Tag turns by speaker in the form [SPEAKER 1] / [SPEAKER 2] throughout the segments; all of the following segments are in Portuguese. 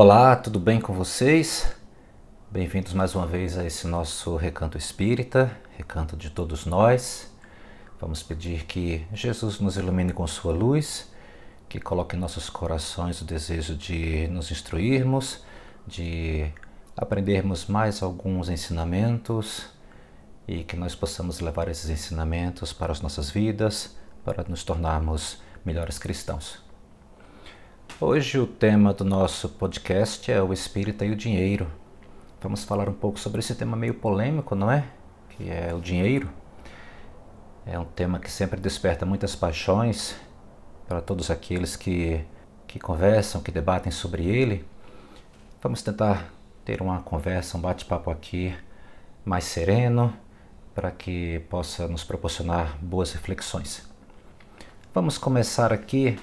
[SPEAKER 1] Olá, tudo bem com vocês? Bem-vindos mais uma vez a esse nosso recanto espírita, recanto de todos nós. Vamos pedir que Jesus nos ilumine com sua luz, que coloque em nossos corações o desejo de nos instruirmos, de aprendermos mais alguns ensinamentos e que nós possamos levar esses ensinamentos para as nossas vidas, para nos tornarmos melhores cristãos. Hoje o tema do nosso podcast é o espírita e o dinheiro. Vamos falar um pouco sobre esse tema meio polêmico, não é? Que é o dinheiro. É um tema que sempre desperta muitas paixões para todos aqueles que, que conversam, que debatem sobre ele. Vamos tentar ter uma conversa, um bate-papo aqui mais sereno, para que possa nos proporcionar boas reflexões. Vamos começar aqui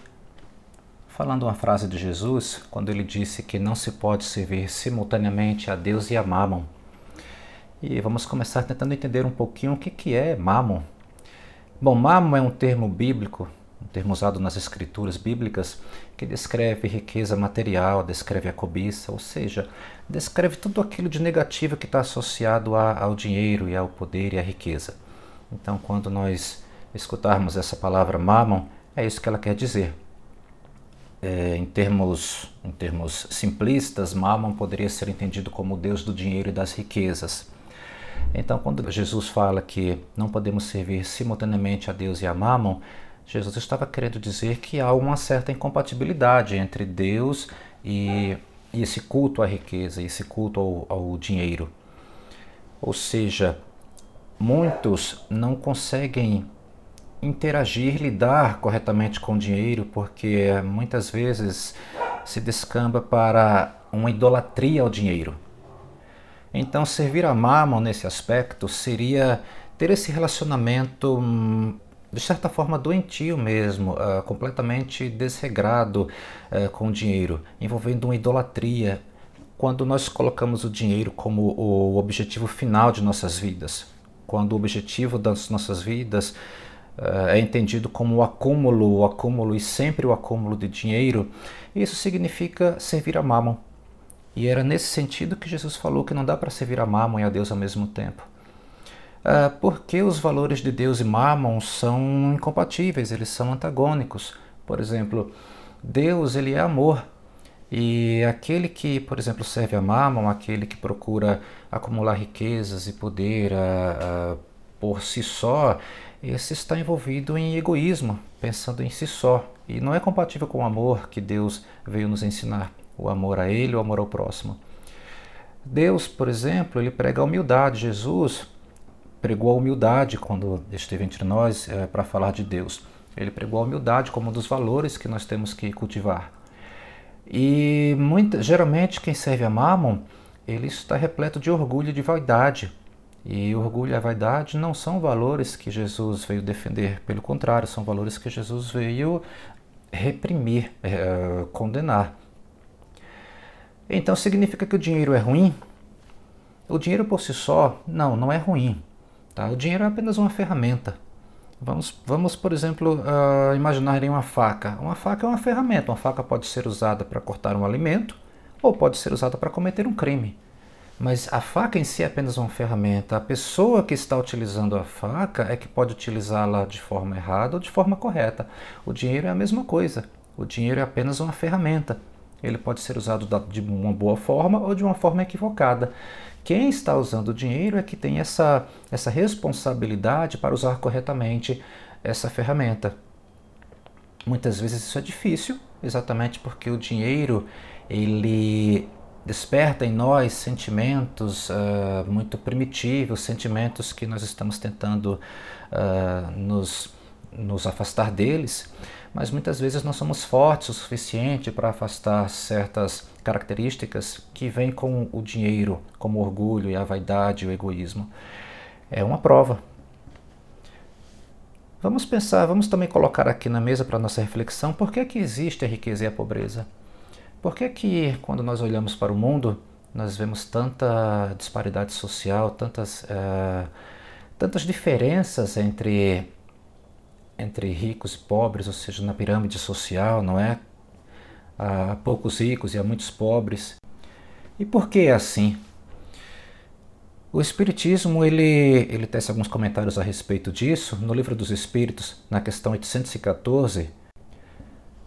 [SPEAKER 1] falando uma frase de Jesus, quando ele disse que não se pode servir simultaneamente a Deus e a Mammon. E vamos começar tentando entender um pouquinho o que, que é Mammon. Bom, Mammon é um termo bíblico, um termo usado nas escrituras bíblicas, que descreve riqueza material, descreve a cobiça, ou seja, descreve tudo aquilo de negativo que está associado ao dinheiro e ao poder e à riqueza. Então, quando nós escutarmos essa palavra Mammon, é isso que ela quer dizer é, em, termos, em termos simplistas, Mammon poderia ser entendido como o deus do dinheiro e das riquezas. Então, quando Jesus fala que não podemos servir simultaneamente a Deus e a Mammon, Jesus estava querendo dizer que há uma certa incompatibilidade entre Deus e, e esse culto à riqueza, esse culto ao, ao dinheiro. Ou seja, muitos não conseguem interagir, lidar corretamente com o dinheiro, porque muitas vezes se descamba para uma idolatria ao dinheiro. Então, servir a Mammon nesse aspecto seria ter esse relacionamento, hum, de certa forma, doentio mesmo, uh, completamente desregrado uh, com o dinheiro, envolvendo uma idolatria, quando nós colocamos o dinheiro como o objetivo final de nossas vidas, quando o objetivo das nossas vidas é entendido como o acúmulo, o acúmulo e sempre o acúmulo de dinheiro, isso significa servir a Mammon. E era nesse sentido que Jesus falou que não dá para servir a Mammon e a Deus ao mesmo tempo. Uh, porque os valores de Deus e Mammon são incompatíveis, eles são antagônicos. Por exemplo, Deus ele é amor, e aquele que, por exemplo, serve a Mammon, aquele que procura acumular riquezas e poder uh, uh, por si só, esse está envolvido em egoísmo, pensando em si só, e não é compatível com o amor que Deus veio nos ensinar, o amor a Ele, o amor ao próximo. Deus, por exemplo, ele prega a humildade. Jesus pregou a humildade quando esteve entre nós é, para falar de Deus. Ele pregou a humildade como um dos valores que nós temos que cultivar. E geralmente quem serve a Mammon, ele está repleto de orgulho e de vaidade. E orgulho e a vaidade não são valores que Jesus veio defender, pelo contrário, são valores que Jesus veio reprimir, é, condenar. Então significa que o dinheiro é ruim? O dinheiro por si só, não, não é ruim. Tá? O dinheiro é apenas uma ferramenta. Vamos, vamos por exemplo, uh, imaginar uma faca. Uma faca é uma ferramenta. Uma faca pode ser usada para cortar um alimento ou pode ser usada para cometer um crime. Mas a faca em si é apenas uma ferramenta. A pessoa que está utilizando a faca é que pode utilizá-la de forma errada ou de forma correta. O dinheiro é a mesma coisa. O dinheiro é apenas uma ferramenta. Ele pode ser usado de uma boa forma ou de uma forma equivocada. Quem está usando o dinheiro é que tem essa, essa responsabilidade para usar corretamente essa ferramenta. Muitas vezes isso é difícil, exatamente porque o dinheiro ele desperta em nós sentimentos uh, muito primitivos, sentimentos que nós estamos tentando uh, nos, nos afastar deles, mas muitas vezes não somos fortes o suficiente para afastar certas características que vêm com o dinheiro, como o orgulho e a vaidade o egoísmo. É uma prova. Vamos pensar, vamos também colocar aqui na mesa para nossa reflexão por que, que existe a riqueza e a pobreza. Por que que quando nós olhamos para o mundo nós vemos tanta disparidade social, tantas, uh, tantas diferenças entre, entre ricos e pobres, ou seja, na pirâmide social, não é? a poucos ricos e a muitos pobres. E por que é assim? O Espiritismo ele, ele tece alguns comentários a respeito disso. No Livro dos Espíritos, na questão 814,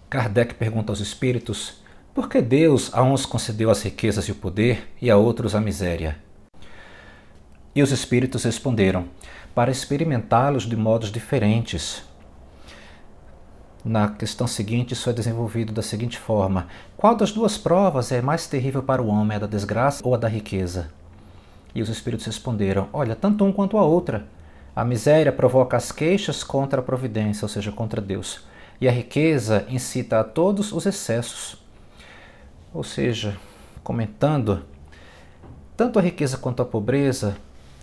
[SPEAKER 1] Kardec pergunta aos espíritos por que Deus a uns concedeu as riquezas e o poder e a outros a miséria? E os espíritos responderam: para experimentá-los de modos diferentes. Na questão seguinte, isso é desenvolvido da seguinte forma: Qual das duas provas é mais terrível para o homem, a da desgraça ou a da riqueza? E os espíritos responderam: Olha, tanto um quanto a outra. A miséria provoca as queixas contra a providência, ou seja, contra Deus. E a riqueza incita a todos os excessos. Ou seja, comentando, tanto a riqueza quanto a pobreza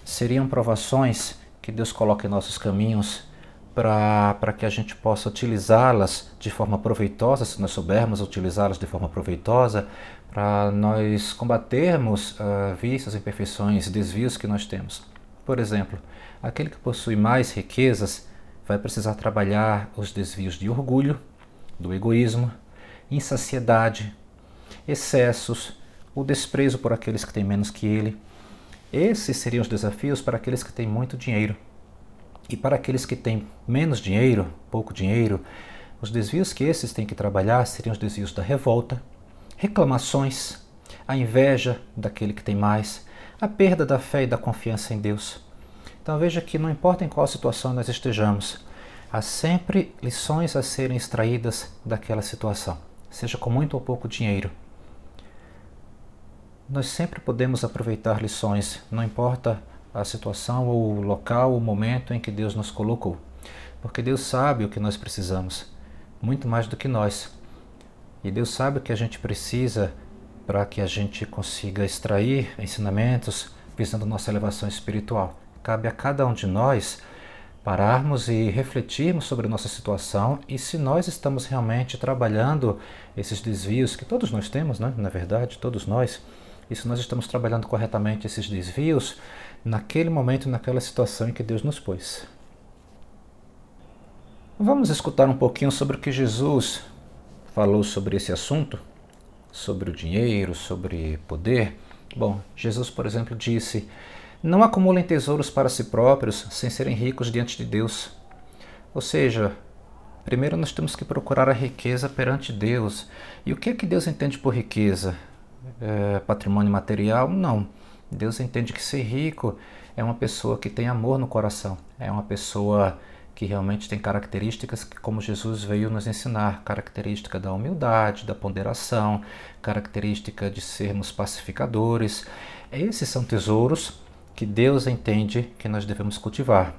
[SPEAKER 1] seriam provações que Deus coloca em nossos caminhos para que a gente possa utilizá-las de forma proveitosa, se nós soubermos utilizá-las de forma proveitosa, para nós combatermos uh, vícios, imperfeições, desvios que nós temos. Por exemplo, aquele que possui mais riquezas vai precisar trabalhar os desvios de orgulho, do egoísmo, insaciedade, excessos, o desprezo por aqueles que têm menos que ele. Esses seriam os desafios para aqueles que têm muito dinheiro. E para aqueles que têm menos dinheiro, pouco dinheiro, os desvios que esses têm que trabalhar seriam os desvios da revolta, reclamações, a inveja daquele que tem mais, a perda da fé e da confiança em Deus. Então veja que não importa em qual situação nós estejamos, há sempre lições a serem extraídas daquela situação, seja com muito ou pouco dinheiro. Nós sempre podemos aproveitar lições, não importa a situação ou o local, o momento em que Deus nos colocou. Porque Deus sabe o que nós precisamos, muito mais do que nós. E Deus sabe o que a gente precisa para que a gente consiga extrair ensinamentos visando nossa elevação espiritual. Cabe a cada um de nós pararmos e refletirmos sobre nossa situação e se nós estamos realmente trabalhando esses desvios que todos nós temos, né? na verdade, todos nós, e se nós estamos trabalhando corretamente esses desvios naquele momento, naquela situação em que Deus nos pôs. Vamos escutar um pouquinho sobre o que Jesus falou sobre esse assunto, sobre o dinheiro, sobre poder. Bom, Jesus, por exemplo, disse: Não acumulem tesouros para si próprios sem serem ricos diante de Deus. Ou seja, primeiro nós temos que procurar a riqueza perante Deus. E o que é que Deus entende por riqueza? É, patrimônio material? Não. Deus entende que ser rico é uma pessoa que tem amor no coração, é uma pessoa que realmente tem características que, como Jesus veio nos ensinar, característica da humildade, da ponderação, característica de sermos pacificadores. Esses são tesouros que Deus entende que nós devemos cultivar.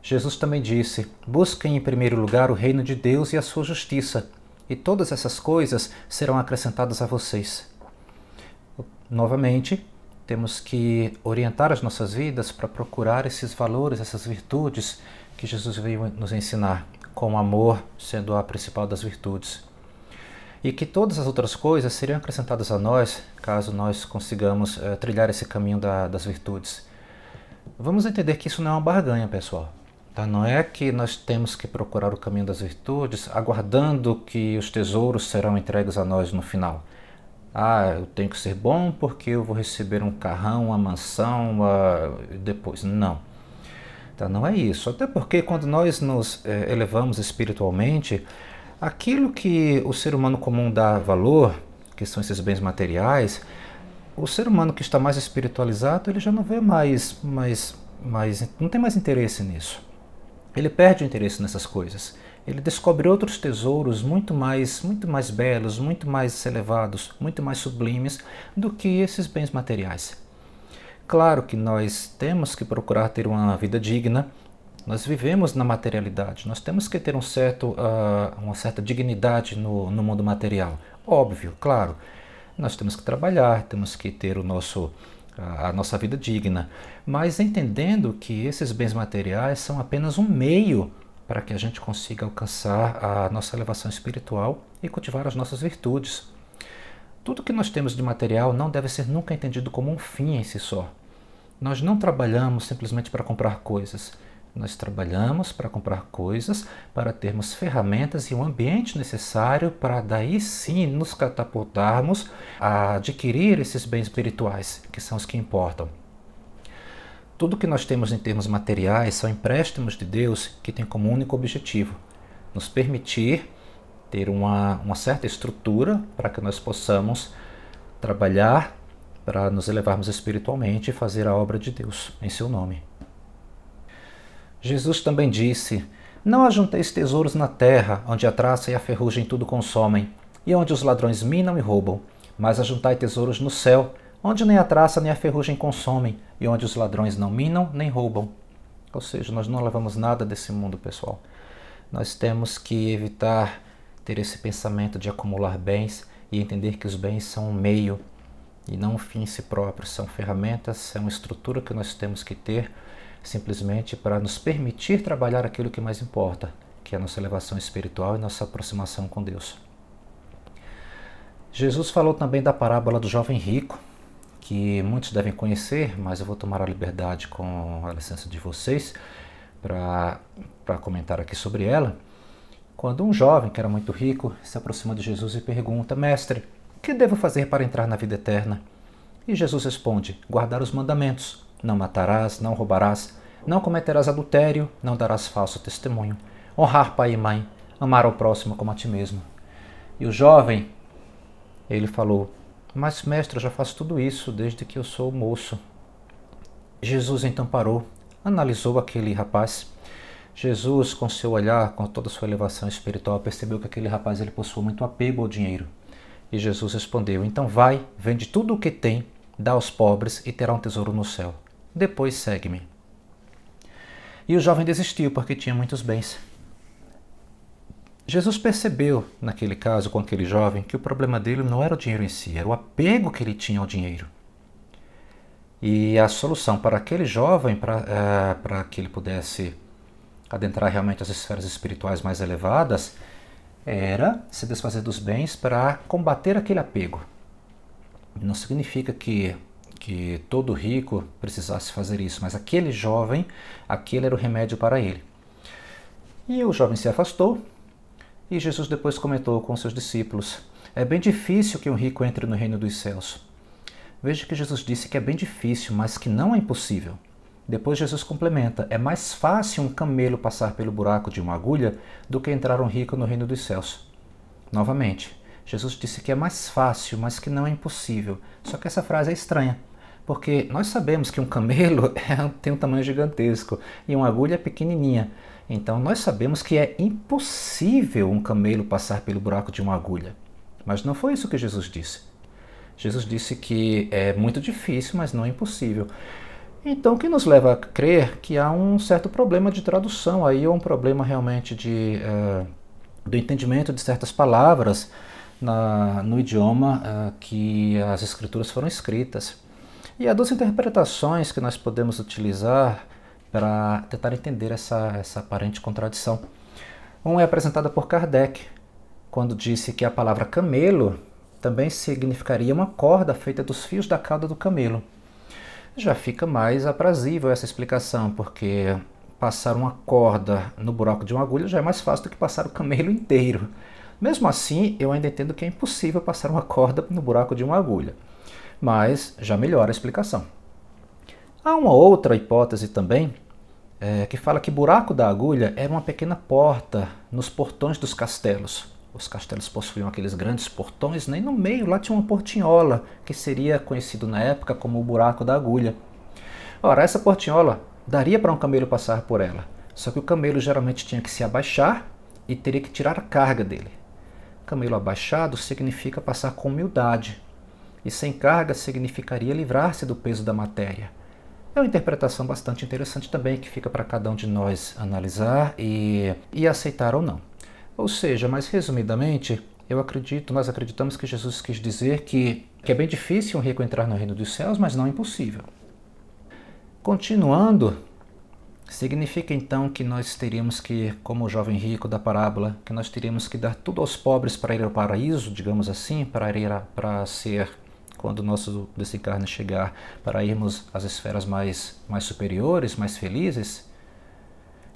[SPEAKER 1] Jesus também disse: Busquem em primeiro lugar o reino de Deus e a sua justiça, e todas essas coisas serão acrescentadas a vocês. Novamente, temos que orientar as nossas vidas para procurar esses valores, essas virtudes que Jesus veio nos ensinar, com amor sendo a principal das virtudes. E que todas as outras coisas seriam acrescentadas a nós caso nós consigamos uh, trilhar esse caminho da, das virtudes. Vamos entender que isso não é uma barganha, pessoal. Tá? Não é que nós temos que procurar o caminho das virtudes aguardando que os tesouros serão entregues a nós no final. Ah, eu tenho que ser bom porque eu vou receber um carrão, uma mansão, uh, depois. Não. Tá, não é isso. Até porque quando nós nos é, elevamos espiritualmente, aquilo que o ser humano comum dá valor, que são esses bens materiais, o ser humano que está mais espiritualizado, ele já não vê mais, mais, mais não tem mais interesse nisso. Ele perde o interesse nessas coisas ele descobre outros tesouros muito mais, muito mais belos, muito mais elevados, muito mais sublimes do que esses bens materiais. Claro que nós temos que procurar ter uma vida digna. Nós vivemos na materialidade. Nós temos que ter um certo, uh, uma certa dignidade no, no mundo material. Óbvio, claro. Nós temos que trabalhar, temos que ter o nosso a nossa vida digna, mas entendendo que esses bens materiais são apenas um meio para que a gente consiga alcançar a nossa elevação espiritual e cultivar as nossas virtudes. Tudo que nós temos de material não deve ser nunca entendido como um fim em si só. Nós não trabalhamos simplesmente para comprar coisas. Nós trabalhamos para comprar coisas, para termos ferramentas e um ambiente necessário para daí sim nos catapultarmos a adquirir esses bens espirituais, que são os que importam. Tudo que nós temos em termos materiais são empréstimos de Deus que têm como único objetivo nos permitir ter uma, uma certa estrutura para que nós possamos trabalhar para nos elevarmos espiritualmente e fazer a obra de Deus em seu nome. Jesus também disse: Não ajunteis tesouros na terra, onde a traça e a ferrugem tudo consomem, e onde os ladrões minam e roubam, mas ajuntai tesouros no céu, onde nem a traça nem a ferrugem consomem, e onde os ladrões não minam nem roubam. Ou seja, nós não levamos nada desse mundo, pessoal. Nós temos que evitar ter esse pensamento de acumular bens e entender que os bens são um meio e não um fim em si próprio, são ferramentas, são uma estrutura que nós temos que ter simplesmente para nos permitir trabalhar aquilo que mais importa, que é a nossa elevação espiritual e nossa aproximação com Deus. Jesus falou também da parábola do jovem rico, que muitos devem conhecer, mas eu vou tomar a liberdade com a licença de vocês para comentar aqui sobre ela. Quando um jovem que era muito rico se aproxima de Jesus e pergunta: Mestre, o que devo fazer para entrar na vida eterna? E Jesus responde: Guardar os mandamentos. Não matarás, não roubarás, não cometerás adultério, não darás falso testemunho. Honrar pai e mãe, amar ao próximo como a ti mesmo. E o jovem, ele falou: Mas, mestre, eu já faço tudo isso desde que eu sou moço. Jesus então parou, analisou aquele rapaz. Jesus, com seu olhar, com toda a sua elevação espiritual, percebeu que aquele rapaz ele possuía muito apego ao dinheiro. E Jesus respondeu: Então vai, vende tudo o que tem, dá aos pobres e terá um tesouro no céu depois segue-me. E o jovem desistiu porque tinha muitos bens. Jesus percebeu, naquele caso, com aquele jovem, que o problema dele não era o dinheiro em si, era o apego que ele tinha ao dinheiro. E a solução para aquele jovem, para, uh, que ele pudesse adentrar realmente as esferas espirituais mais elevadas, era se desfazer dos bens para combater aquele apego. Não significa que que todo rico precisasse fazer isso, mas aquele jovem, aquele era o remédio para ele. E o jovem se afastou, e Jesus depois comentou com seus discípulos: É bem difícil que um rico entre no reino dos céus. Veja que Jesus disse que é bem difícil, mas que não é impossível. Depois Jesus complementa: É mais fácil um camelo passar pelo buraco de uma agulha do que entrar um rico no reino dos céus. Novamente, Jesus disse que é mais fácil, mas que não é impossível. Só que essa frase é estranha, porque nós sabemos que um camelo é, tem um tamanho gigantesco e uma agulha é pequenininha. Então nós sabemos que é impossível um camelo passar pelo buraco de uma agulha. Mas não foi isso que Jesus disse. Jesus disse que é muito difícil, mas não é impossível. Então, o que nos leva a crer que há um certo problema de tradução aí, ou um problema realmente de, uh, do entendimento de certas palavras na, no idioma uh, que as escrituras foram escritas. E há duas interpretações que nós podemos utilizar para tentar entender essa, essa aparente contradição. Uma é apresentada por Kardec, quando disse que a palavra camelo também significaria uma corda feita dos fios da cauda do camelo. Já fica mais aprazível essa explicação, porque passar uma corda no buraco de uma agulha já é mais fácil do que passar o camelo inteiro. Mesmo assim, eu ainda entendo que é impossível passar uma corda no buraco de uma agulha, mas já melhora a explicação. Há uma outra hipótese também é, que fala que buraco da agulha era uma pequena porta nos portões dos castelos. Os castelos possuíam aqueles grandes portões, né? e no meio lá tinha uma portinhola, que seria conhecido na época como o buraco da agulha. Ora, essa portinhola daria para um camelo passar por ela, só que o camelo geralmente tinha que se abaixar e teria que tirar a carga dele. Camelo abaixado significa passar com humildade, e sem carga significaria livrar-se do peso da matéria. É uma interpretação bastante interessante também que fica para cada um de nós analisar e, e aceitar ou não. Ou seja, mais resumidamente, eu acredito, nós acreditamos que Jesus quis dizer que, que é bem difícil um rico entrar no reino dos céus, mas não é impossível. Continuando Significa então que nós teríamos que, como o jovem rico da parábola, que nós teríamos que dar tudo aos pobres para ir ao paraíso, digamos assim, para ir a, para ser quando o nosso desencarne chegar, para irmos às esferas mais mais superiores, mais felizes?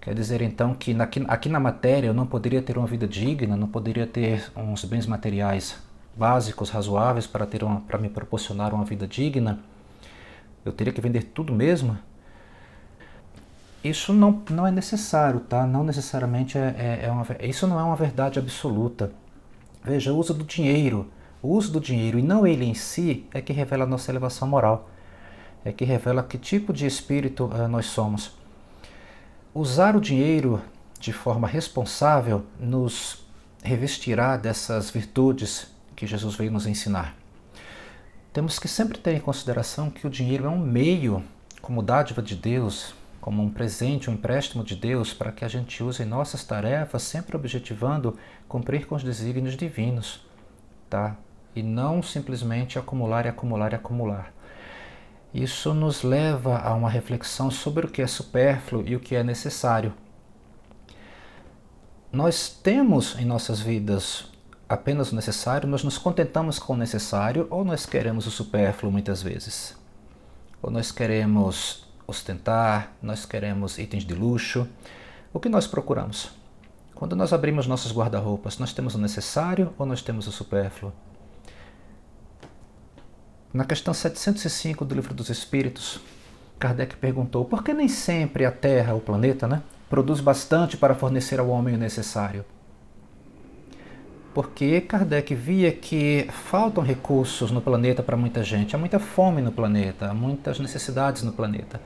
[SPEAKER 1] Quer dizer então que aqui, na matéria eu não poderia ter uma vida digna, não poderia ter uns bens materiais básicos, razoáveis para ter uma, para me proporcionar uma vida digna. Eu teria que vender tudo mesmo? Isso não, não é necessário, tá? Não necessariamente é, é, é uma, isso não é uma verdade absoluta. Veja, o uso do dinheiro, o uso do dinheiro e não ele em si é que revela a nossa elevação moral, é que revela que tipo de espírito uh, nós somos. Usar o dinheiro de forma responsável nos revestirá dessas virtudes que Jesus veio nos ensinar. Temos que sempre ter em consideração que o dinheiro é um meio, como dádiva de Deus, como um presente, um empréstimo de Deus, para que a gente use em nossas tarefas, sempre objetivando cumprir com os desígnios divinos, tá? E não simplesmente acumular e acumular e acumular. Isso nos leva a uma reflexão sobre o que é supérfluo e o que é necessário. Nós temos em nossas vidas apenas o necessário, nós nos contentamos com o necessário ou nós queremos o supérfluo muitas vezes? Ou nós queremos ostentar, nós queremos itens de luxo? O que nós procuramos? Quando nós abrimos nossos guarda-roupas, nós temos o necessário ou nós temos o supérfluo? Na questão 705 do Livro dos Espíritos, Kardec perguntou por que nem sempre a Terra, o planeta, né, produz bastante para fornecer ao homem o necessário? Porque Kardec via que faltam recursos no planeta para muita gente, há muita fome no planeta, há muitas necessidades no planeta.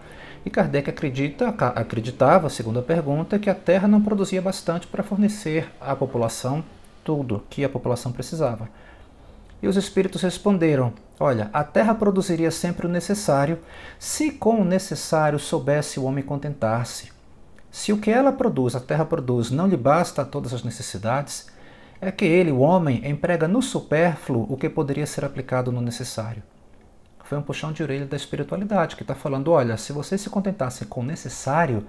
[SPEAKER 1] E Kardec acredita, acreditava, segundo a pergunta, que a Terra não produzia bastante para fornecer à população tudo que a população precisava. E os espíritos responderam: Olha, a terra produziria sempre o necessário, se com o necessário soubesse o homem contentar-se. Se o que ela produz, a terra produz, não lhe basta a todas as necessidades, é que ele, o homem, emprega no supérfluo o que poderia ser aplicado no necessário. Foi um puxão de orelha da espiritualidade que está falando: olha, se vocês se contentassem com o necessário,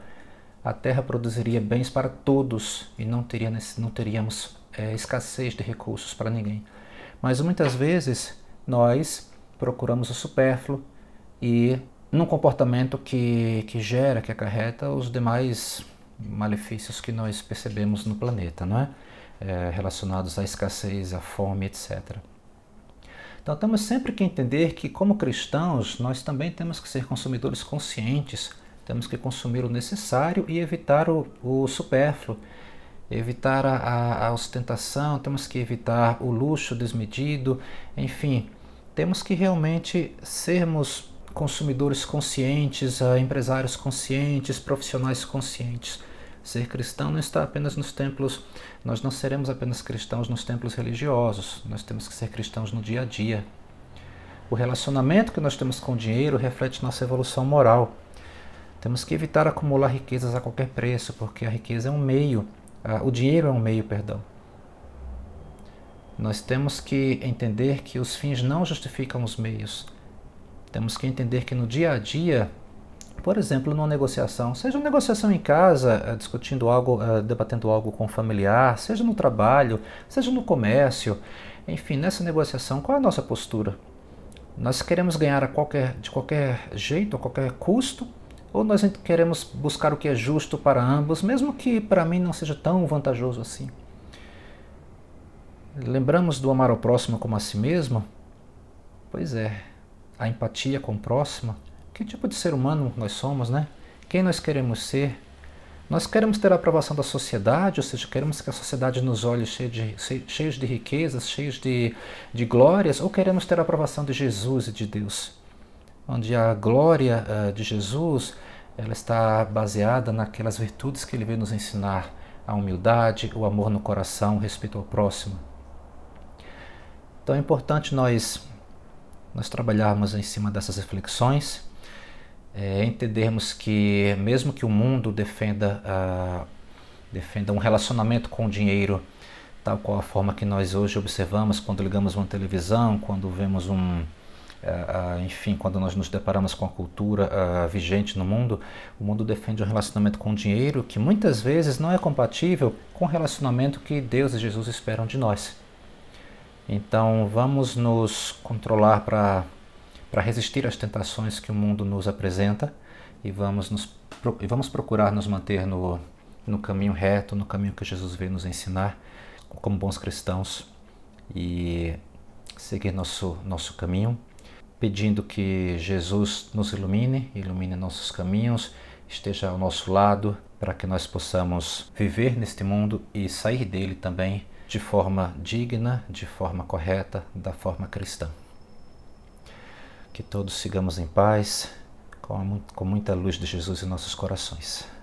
[SPEAKER 1] a terra produziria bens para todos e não, teria, não teríamos é, escassez de recursos para ninguém. Mas muitas vezes nós procuramos o supérfluo e num comportamento que, que gera, que acarreta os demais malefícios que nós percebemos no planeta, não é? é relacionados à escassez, à fome, etc. Então temos sempre que entender que, como cristãos, nós também temos que ser consumidores conscientes, temos que consumir o necessário e evitar o, o supérfluo evitar a, a, ostentação, temos que evitar o luxo desmedido, enfim, temos que realmente sermos consumidores conscientes, uh, empresários conscientes, profissionais conscientes. Ser cristão não está apenas nos templos, nós não seremos apenas cristãos nos templos religiosos, nós temos que ser cristãos no dia a dia. O relacionamento que nós temos com o dinheiro reflete nossa evolução moral. Temos que evitar acumular riquezas a qualquer preço, porque a riqueza é um meio ah, o dinheiro é um meio, perdão. Nós temos que entender que os fins não justificam os meios. Temos que entender que no dia a dia, por exemplo, numa negociação, seja uma negociação em casa, eh, discutindo algo, eh, debatendo algo com um familiar, seja no trabalho, seja no comércio, enfim, nessa negociação, qual é a nossa postura? Nós queremos ganhar a qualquer, de qualquer jeito, a qualquer custo, ou nós queremos buscar o que é justo para ambos, mesmo que para mim não seja tão vantajoso assim? Lembramos do amar ao próximo como a si mesmo? Pois é, a empatia com o próximo. Que tipo de ser humano nós somos, né? Quem nós queremos ser? Nós queremos ter a aprovação da sociedade, ou seja, queremos que a sociedade nos olhe cheio de, cheios de riquezas, cheios de, de glórias, ou queremos ter a aprovação de Jesus e de Deus? onde a glória uh, de Jesus ela está baseada naquelas virtudes que ele veio nos ensinar, a humildade, o amor no coração, o respeito ao próximo. Então é importante nós nós trabalharmos em cima dessas reflexões, é, entendermos que mesmo que o mundo defenda uh, defenda um relacionamento com o dinheiro tal qual a forma que nós hoje observamos quando ligamos uma televisão, quando vemos um Uh, enfim, quando nós nos deparamos com a cultura uh, vigente no mundo, o mundo defende um relacionamento com o dinheiro que muitas vezes não é compatível com o relacionamento que Deus e Jesus esperam de nós. Então, vamos nos controlar para resistir às tentações que o mundo nos apresenta e vamos, nos, e vamos procurar nos manter no, no caminho reto, no caminho que Jesus veio nos ensinar, como bons cristãos, e seguir nosso, nosso caminho, pedindo que Jesus nos ilumine, ilumine nossos caminhos, esteja ao nosso lado, para que nós possamos viver neste mundo e sair dele também de forma digna, de forma correta, da forma cristã. Que todos sigamos em paz, com, com muita luz de Jesus em nossos corações.